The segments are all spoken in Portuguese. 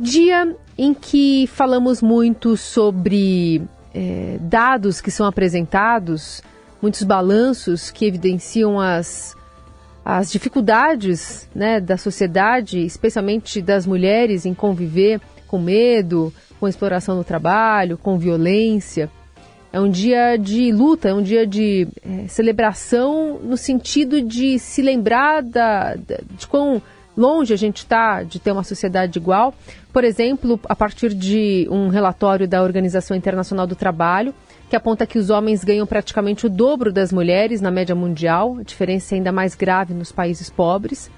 Dia em que falamos muito sobre é, dados que são apresentados, muitos balanços que evidenciam as, as dificuldades né, da sociedade, especialmente das mulheres, em conviver com medo, com exploração no trabalho, com violência. É um dia de luta, é um dia de é, celebração no sentido de se lembrar da, de quão longe a gente está de ter uma sociedade igual. Por exemplo, a partir de um relatório da Organização Internacional do Trabalho, que aponta que os homens ganham praticamente o dobro das mulheres na média mundial, a diferença é ainda mais grave nos países pobres.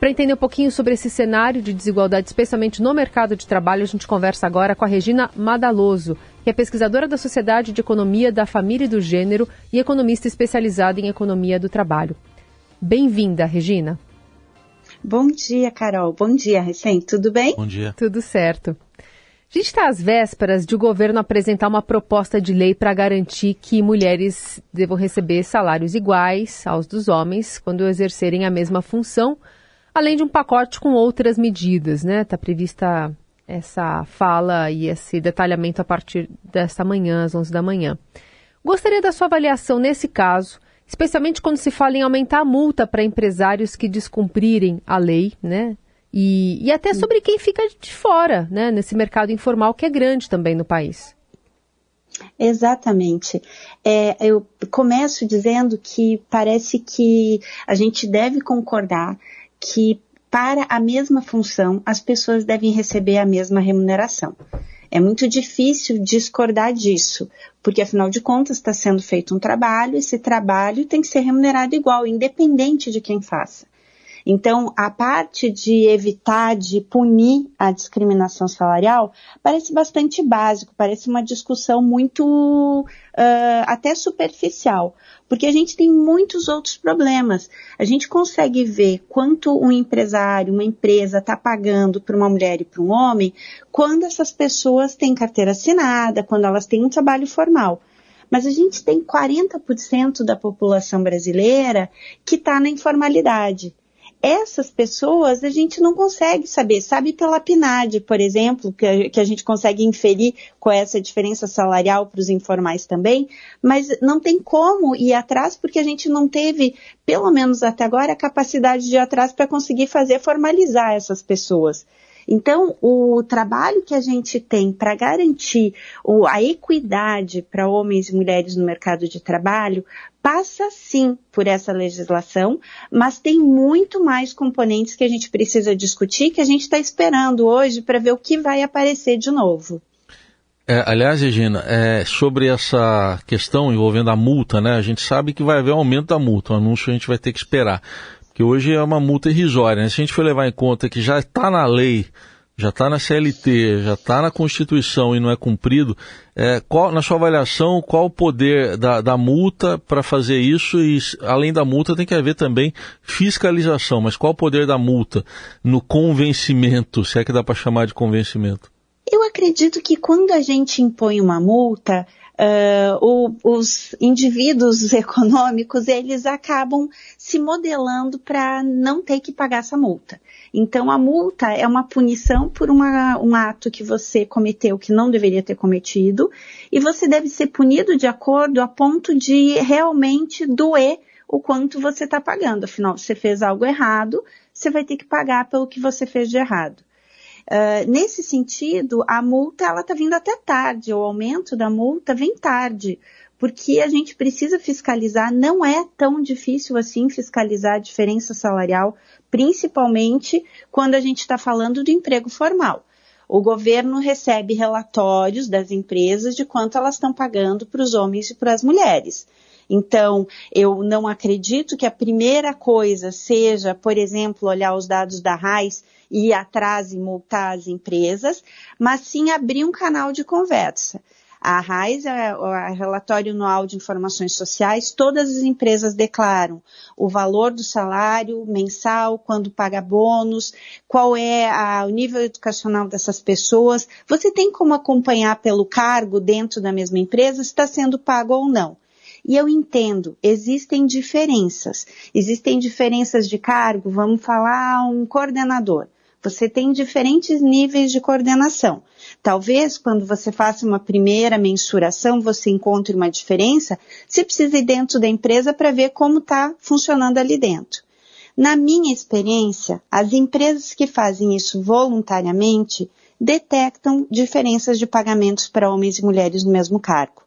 Para entender um pouquinho sobre esse cenário de desigualdade, especialmente no mercado de trabalho, a gente conversa agora com a Regina Madaloso, que é pesquisadora da Sociedade de Economia da Família e do Gênero e economista especializada em economia do trabalho. Bem-vinda, Regina. Bom dia, Carol. Bom dia, Recém. Tudo bem? Bom dia. Tudo certo. A gente está às vésperas de o governo apresentar uma proposta de lei para garantir que mulheres devam receber salários iguais aos dos homens quando exercerem a mesma função, além de um pacote com outras medidas, né? Está prevista essa fala e esse detalhamento a partir desta manhã, às 11 da manhã. Gostaria da sua avaliação nesse caso especialmente quando se fala em aumentar a multa para empresários que descumprirem a lei, né? E, e até sobre quem fica de fora, né? Nesse mercado informal que é grande também no país. Exatamente. É, eu começo dizendo que parece que a gente deve concordar que para a mesma função as pessoas devem receber a mesma remuneração. É muito difícil discordar disso, porque afinal de contas está sendo feito um trabalho, esse trabalho tem que ser remunerado igual, independente de quem faça. Então, a parte de evitar, de punir a discriminação salarial, parece bastante básico, parece uma discussão muito uh, até superficial, porque a gente tem muitos outros problemas. A gente consegue ver quanto um empresário, uma empresa está pagando para uma mulher e para um homem quando essas pessoas têm carteira assinada, quando elas têm um trabalho formal. Mas a gente tem 40% da população brasileira que está na informalidade essas pessoas a gente não consegue saber. Sabe pela PNAD, por exemplo, que a, que a gente consegue inferir com essa diferença salarial para os informais também, mas não tem como ir atrás porque a gente não teve, pelo menos até agora, a capacidade de ir atrás para conseguir fazer formalizar essas pessoas. Então, o trabalho que a gente tem para garantir a equidade para homens e mulheres no mercado de trabalho passa sim por essa legislação, mas tem muito mais componentes que a gente precisa discutir, que a gente está esperando hoje para ver o que vai aparecer de novo. É, aliás, Regina, é, sobre essa questão envolvendo a multa, né? A gente sabe que vai haver um aumento da multa, o anúncio a gente vai ter que esperar que hoje é uma multa irrisória. Né? Se a gente for levar em conta que já está na lei, já está na CLT, já está na Constituição e não é cumprido, é, qual, na sua avaliação, qual o poder da, da multa para fazer isso? E além da multa tem que haver também fiscalização, mas qual o poder da multa no convencimento, se é que dá para chamar de convencimento? Eu acredito que quando a gente impõe uma multa, Uh, o, os indivíduos econômicos eles acabam se modelando para não ter que pagar essa multa. Então a multa é uma punição por uma, um ato que você cometeu que não deveria ter cometido e você deve ser punido de acordo a ponto de realmente doer o quanto você está pagando. Afinal, você fez algo errado, você vai ter que pagar pelo que você fez de errado. Uh, nesse sentido, a multa ela está vindo até tarde, o aumento da multa vem tarde, porque a gente precisa fiscalizar, não é tão difícil assim fiscalizar a diferença salarial, principalmente quando a gente está falando do emprego formal. O governo recebe relatórios das empresas de quanto elas estão pagando para os homens e para as mulheres. Então, eu não acredito que a primeira coisa seja, por exemplo, olhar os dados da RAIS ir atrás e multar as empresas, mas sim abrir um canal de conversa. A RAIS é o relatório anual de informações sociais, todas as empresas declaram o valor do salário mensal, quando paga bônus, qual é a, o nível educacional dessas pessoas. Você tem como acompanhar pelo cargo dentro da mesma empresa se está sendo pago ou não. E eu entendo, existem diferenças. Existem diferenças de cargo, vamos falar um coordenador. Você tem diferentes níveis de coordenação. Talvez quando você faça uma primeira mensuração, você encontre uma diferença, você precisa ir dentro da empresa para ver como está funcionando ali dentro. Na minha experiência, as empresas que fazem isso voluntariamente detectam diferenças de pagamentos para homens e mulheres no mesmo cargo.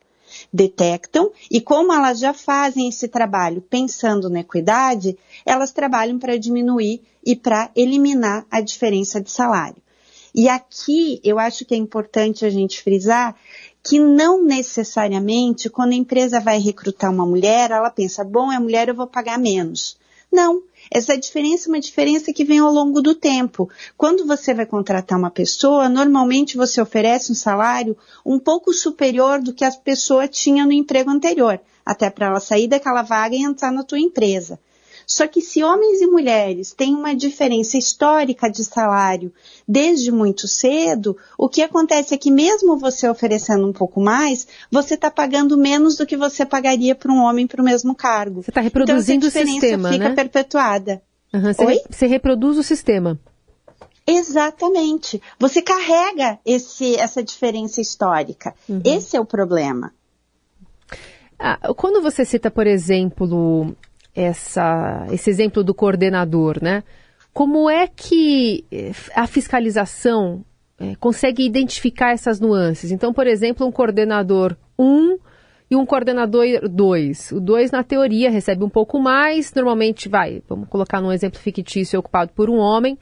Detectam e como elas já fazem esse trabalho pensando na equidade, elas trabalham para diminuir e para eliminar a diferença de salário. E aqui eu acho que é importante a gente frisar que não necessariamente quando a empresa vai recrutar uma mulher, ela pensa, bom, é mulher, eu vou pagar menos. Não, essa diferença é uma diferença que vem ao longo do tempo. Quando você vai contratar uma pessoa, normalmente você oferece um salário um pouco superior do que a pessoa tinha no emprego anterior, até para ela sair daquela vaga e entrar na tua empresa. Só que se homens e mulheres têm uma diferença histórica de salário desde muito cedo, o que acontece é que mesmo você oferecendo um pouco mais, você está pagando menos do que você pagaria para um homem para o mesmo cargo. Você está reproduzindo então, o sistema, fica né? perpetuada. Uhum, você, Oi? você reproduz o sistema. Exatamente. Você carrega esse, essa diferença histórica. Uhum. Esse é o problema. Ah, quando você cita, por exemplo, essa, esse exemplo do coordenador, né? Como é que eh, a fiscalização é, consegue identificar essas nuances? Então, por exemplo, um coordenador 1 um e um coordenador 2. O 2, na teoria, recebe um pouco mais, normalmente vai, vamos colocar num exemplo fictício, ocupado por um homem,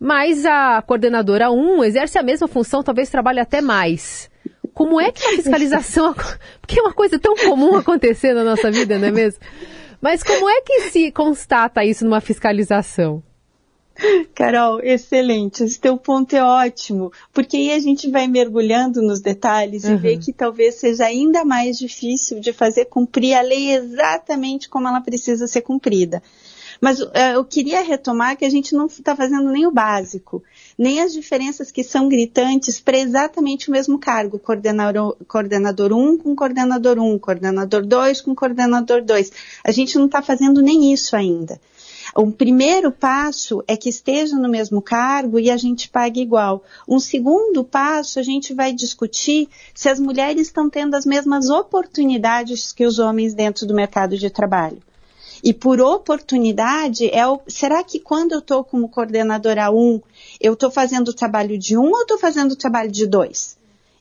mas a coordenadora 1 um exerce a mesma função, talvez trabalhe até mais. Como é que a fiscalização. Porque é uma coisa tão comum acontecer na nossa vida, não é mesmo? Mas como é que se constata isso numa fiscalização? Carol, excelente. Esse teu ponto é ótimo, porque aí a gente vai mergulhando nos detalhes uhum. e vê que talvez seja ainda mais difícil de fazer cumprir a lei exatamente como ela precisa ser cumprida. Mas uh, eu queria retomar que a gente não está fazendo nem o básico, nem as diferenças que são gritantes para exatamente o mesmo cargo, coordenador, coordenador 1 com coordenador 1, coordenador 2 com coordenador 2. A gente não está fazendo nem isso ainda. O primeiro passo é que esteja no mesmo cargo e a gente pague igual. Um segundo passo, a gente vai discutir se as mulheres estão tendo as mesmas oportunidades que os homens dentro do mercado de trabalho. E por oportunidade, é o, será que quando eu estou como coordenadora 1, eu estou fazendo o trabalho de um ou estou fazendo o trabalho de dois?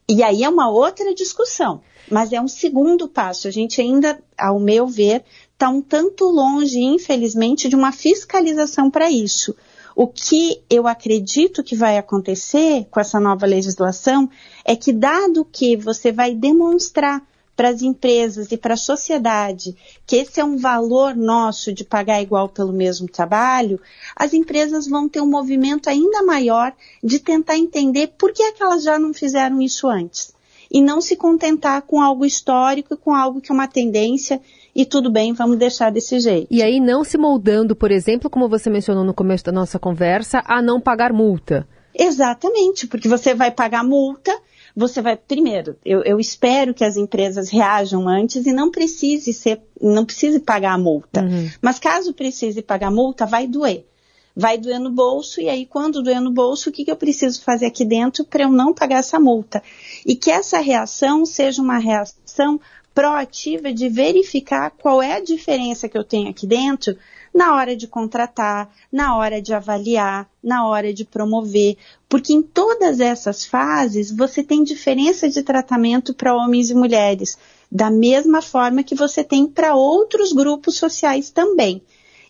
E aí é uma outra discussão, mas é um segundo passo. A gente ainda, ao meu ver, está um tanto longe, infelizmente, de uma fiscalização para isso. O que eu acredito que vai acontecer com essa nova legislação é que, dado que você vai demonstrar para as empresas e para a sociedade que esse é um valor nosso de pagar igual pelo mesmo trabalho, as empresas vão ter um movimento ainda maior de tentar entender por que, é que elas já não fizeram isso antes. E não se contentar com algo histórico, com algo que é uma tendência e tudo bem, vamos deixar desse jeito. E aí não se moldando, por exemplo, como você mencionou no começo da nossa conversa, a não pagar multa. Exatamente, porque você vai pagar multa, você vai, primeiro, eu, eu, espero que as empresas reajam antes e não precise ser, não precise pagar a multa. Uhum. Mas caso precise pagar a multa, vai doer. Vai doer no bolso, e aí, quando doer no bolso, o que, que eu preciso fazer aqui dentro para eu não pagar essa multa? E que essa reação seja uma reação proativa de verificar qual é a diferença que eu tenho aqui dentro na hora de contratar, na hora de avaliar, na hora de promover, porque em todas essas fases você tem diferença de tratamento para homens e mulheres, da mesma forma que você tem para outros grupos sociais também.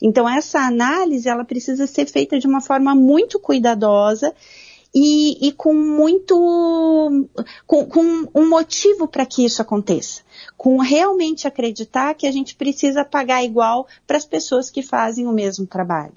Então essa análise ela precisa ser feita de uma forma muito cuidadosa e, e com muito com, com um motivo para que isso aconteça com realmente acreditar que a gente precisa pagar igual para as pessoas que fazem o mesmo trabalho.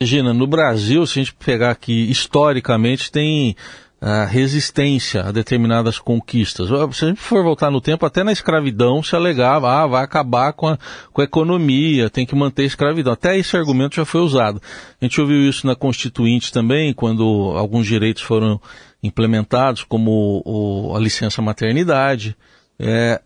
Regina, no Brasil, se a gente pegar aqui historicamente, tem a resistência a determinadas conquistas. Se a gente for voltar no tempo, até na escravidão se alegava, ah, vai acabar com a, com a economia, tem que manter a escravidão. Até esse argumento já foi usado. A gente ouviu isso na Constituinte também, quando alguns direitos foram implementados, como o, a licença maternidade. É,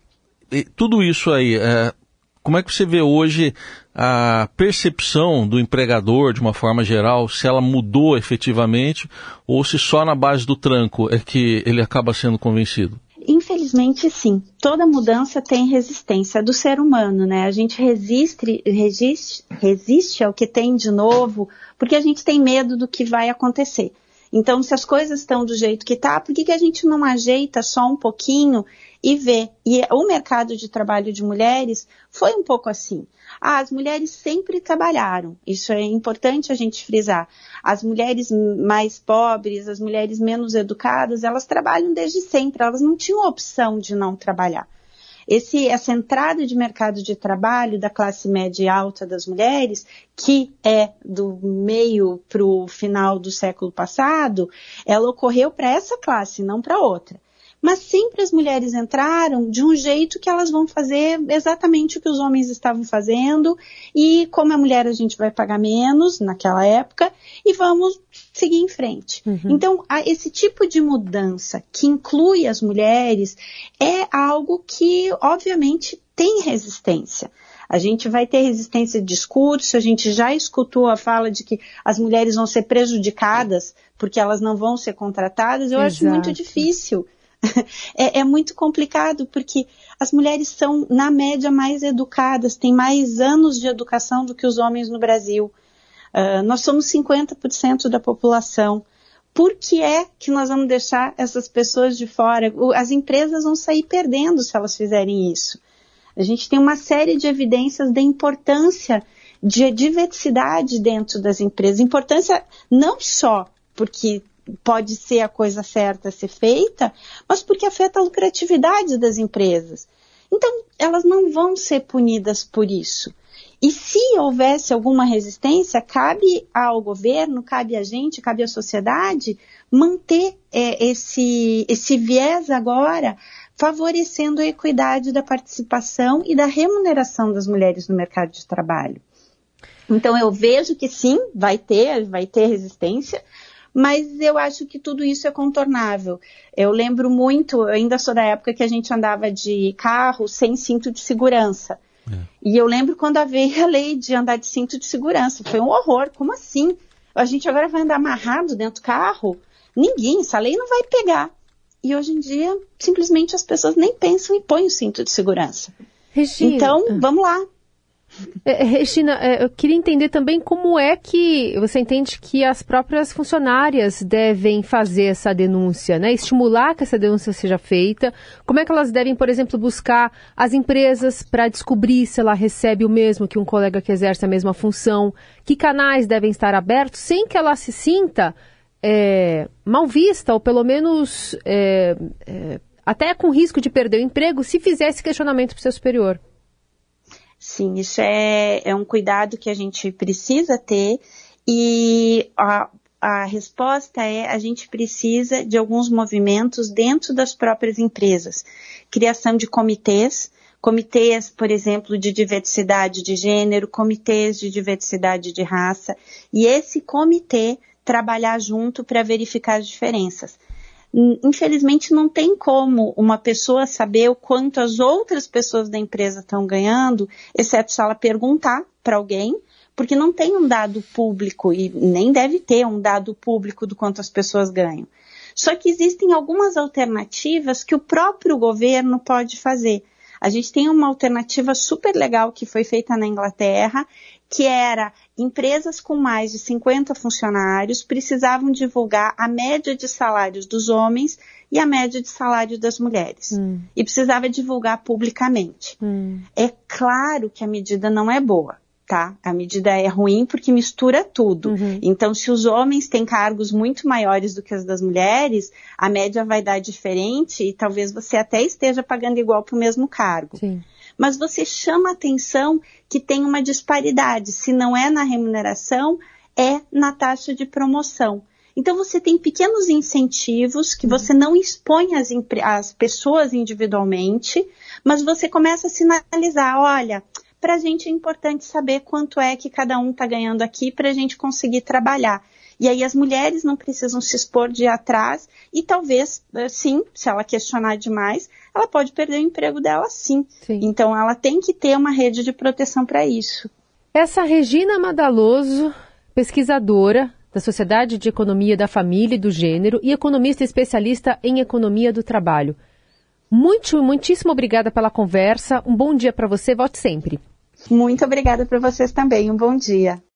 tudo isso aí, é, como é que você vê hoje a percepção do empregador, de uma forma geral, se ela mudou efetivamente ou se só na base do tranco é que ele acaba sendo convencido? Infelizmente, sim. Toda mudança tem resistência do ser humano, né? A gente resiste, resiste, resiste ao que tem de novo, porque a gente tem medo do que vai acontecer. Então, se as coisas estão do jeito que tá, por que, que a gente não ajeita só um pouquinho e vê? E o mercado de trabalho de mulheres foi um pouco assim. Ah, as mulheres sempre trabalharam. Isso é importante a gente frisar. As mulheres mais pobres, as mulheres menos educadas, elas trabalham desde sempre. Elas não tinham opção de não trabalhar. Esse, essa entrada de mercado de trabalho da classe média e alta das mulheres, que é do meio para o final do século passado, ela ocorreu para essa classe, não para outra mas sempre as mulheres entraram de um jeito que elas vão fazer exatamente o que os homens estavam fazendo e como a mulher a gente vai pagar menos naquela época e vamos seguir em frente. Uhum. Então, esse tipo de mudança que inclui as mulheres é algo que, obviamente, tem resistência. A gente vai ter resistência de discurso, a gente já escutou a fala de que as mulheres vão ser prejudicadas porque elas não vão ser contratadas. Eu Exato. acho muito difícil é, é, muito complicado porque as mulheres são, na média, mais educadas, têm mais anos de educação do que os homens no Brasil. Uh, nós somos 50% da população. Por que é que nós vamos deixar essas pessoas de fora? As empresas vão sair perdendo se elas fizerem isso. A gente tem uma série de evidências da importância de diversidade dentro das empresas. Importância não só porque pode ser a coisa certa a ser feita, mas porque afeta a lucratividade das empresas. Então, elas não vão ser punidas por isso. E se houvesse alguma resistência, cabe ao governo, cabe a gente, cabe à sociedade manter é, esse, esse viés agora, favorecendo a equidade da participação e da remuneração das mulheres no mercado de trabalho. Então eu vejo que sim, vai ter, vai ter resistência, mas eu acho que tudo isso é contornável. Eu lembro muito, eu ainda sou da época que a gente andava de carro sem cinto de segurança. É. E eu lembro quando veio a lei de andar de cinto de segurança. Foi um horror. Como assim? A gente agora vai andar amarrado dentro do carro? Ninguém, essa lei não vai pegar. E hoje em dia, simplesmente as pessoas nem pensam e põem o cinto de segurança. Regina. Então, vamos lá. É, é, Regina, é, eu queria entender também como é que você entende que as próprias funcionárias devem fazer essa denúncia, né? Estimular que essa denúncia seja feita. Como é que elas devem, por exemplo, buscar as empresas para descobrir se ela recebe o mesmo que um colega que exerce a mesma função? Que canais devem estar abertos sem que ela se sinta é, mal vista ou pelo menos é, é, até com risco de perder o emprego se fizer esse questionamento para o seu superior? Sim, isso é, é um cuidado que a gente precisa ter e a, a resposta é a gente precisa de alguns movimentos dentro das próprias empresas. Criação de comitês, comitês, por exemplo, de diversidade de gênero, comitês de diversidade de raça, e esse comitê trabalhar junto para verificar as diferenças infelizmente não tem como uma pessoa saber o quanto as outras pessoas da empresa estão ganhando, exceto se ela perguntar para alguém, porque não tem um dado público e nem deve ter um dado público do quanto as pessoas ganham. Só que existem algumas alternativas que o próprio governo pode fazer. A gente tem uma alternativa super legal que foi feita na Inglaterra, que era empresas com mais de 50 funcionários precisavam divulgar a média de salários dos homens e a média de salário das mulheres. Hum. E precisava divulgar publicamente. Hum. É claro que a medida não é boa. Tá? A medida é ruim porque mistura tudo. Uhum. Então, se os homens têm cargos muito maiores do que os das mulheres, a média vai dar diferente e talvez você até esteja pagando igual para o mesmo cargo. Sim mas você chama atenção que tem uma disparidade. Se não é na remuneração, é na taxa de promoção. Então você tem pequenos incentivos que você não expõe as, as pessoas individualmente, mas você começa a sinalizar, olha, para a gente é importante saber quanto é que cada um está ganhando aqui para a gente conseguir trabalhar. E aí as mulheres não precisam se expor de atrás e talvez, eh, sim, se ela questionar demais, ela pode perder o emprego dela sim. sim. Então ela tem que ter uma rede de proteção para isso. Essa Regina Madaloso, pesquisadora da Sociedade de Economia da Família e do Gênero e economista especialista em economia do trabalho. Muito, muitíssimo obrigada pela conversa. Um bom dia para você. Volte sempre. Muito obrigada para vocês também. Um bom dia.